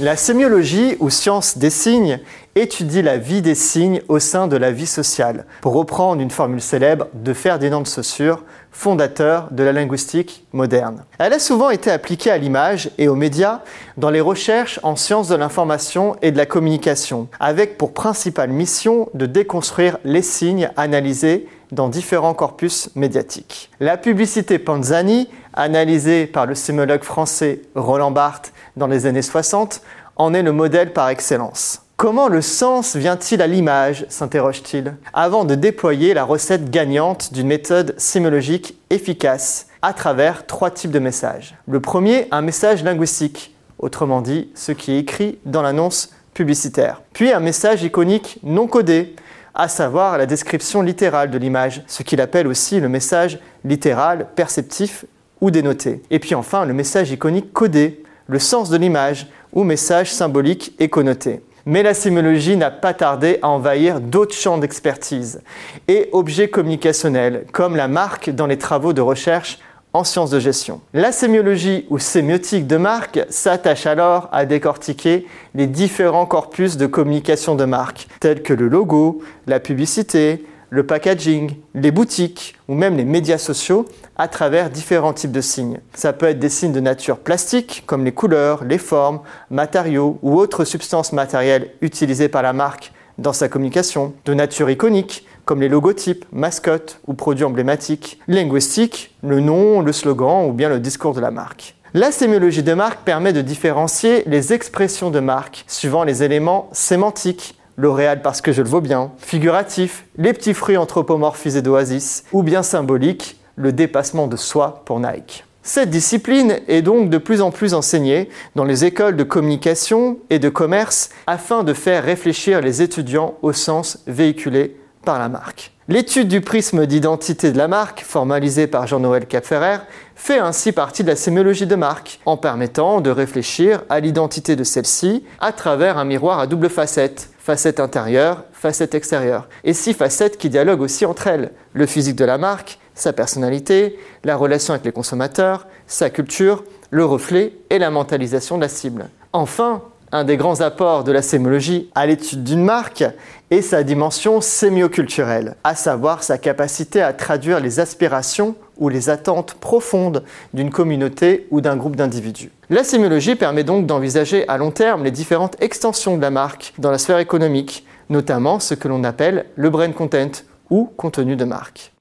La sémiologie, ou science des signes, étudie la vie des signes au sein de la vie sociale, pour reprendre une formule célèbre de Ferdinand de Saussure, fondateur de la linguistique moderne. Elle a souvent été appliquée à l'image et aux médias dans les recherches en sciences de l'information et de la communication, avec pour principale mission de déconstruire les signes analysés dans différents corpus médiatiques. La publicité Panzani, analysée par le sémiologue français Roland Barthes dans les années 60, en est le modèle par excellence. Comment le sens vient-il à l'image s'interroge-t-il, avant de déployer la recette gagnante d'une méthode sémiologique efficace à travers trois types de messages? Le premier, un message linguistique, autrement dit, ce qui est écrit dans l'annonce publicitaire. Puis un message iconique non codé, à savoir la description littérale de l'image, ce qu'il appelle aussi le message littéral, perceptif ou dénoté. Et puis enfin le message iconique codé, le sens de l'image ou message symbolique et. Mais la sémiologie n'a pas tardé à envahir d'autres champs d'expertise et objets communicationnels, comme la marque dans les travaux de recherche en sciences de gestion. La sémiologie ou sémiotique de marque s'attache alors à décortiquer les différents corpus de communication de marque, tels que le logo, la publicité, le packaging, les boutiques ou même les médias sociaux à travers différents types de signes. Ça peut être des signes de nature plastique comme les couleurs, les formes, matériaux ou autres substances matérielles utilisées par la marque dans sa communication, de nature iconique comme les logotypes, mascottes ou produits emblématiques, linguistique, le nom, le slogan ou bien le discours de la marque. La sémiologie de marque permet de différencier les expressions de marque suivant les éléments sémantiques L'Oréal parce que je le vaux bien, figuratif, les petits fruits anthropomorphisés d'Oasis, ou bien symbolique, le dépassement de soi pour Nike. Cette discipline est donc de plus en plus enseignée dans les écoles de communication et de commerce afin de faire réfléchir les étudiants au sens véhiculé par la marque. L'étude du prisme d'identité de la marque, formalisée par Jean-Noël Capferrer, fait ainsi partie de la sémiologie de marque, en permettant de réfléchir à l'identité de celle-ci à travers un miroir à double facette, facette intérieure, facette extérieure, et six facettes qui dialoguent aussi entre elles, le physique de la marque, sa personnalité, la relation avec les consommateurs, sa culture, le reflet et la mentalisation de la cible. Enfin, un des grands apports de la sémiologie à l'étude d'une marque est sa dimension sémioculturelle, à savoir sa capacité à traduire les aspirations ou les attentes profondes d'une communauté ou d'un groupe d'individus. La sémiologie permet donc d'envisager à long terme les différentes extensions de la marque dans la sphère économique, notamment ce que l'on appelle le brand content ou contenu de marque.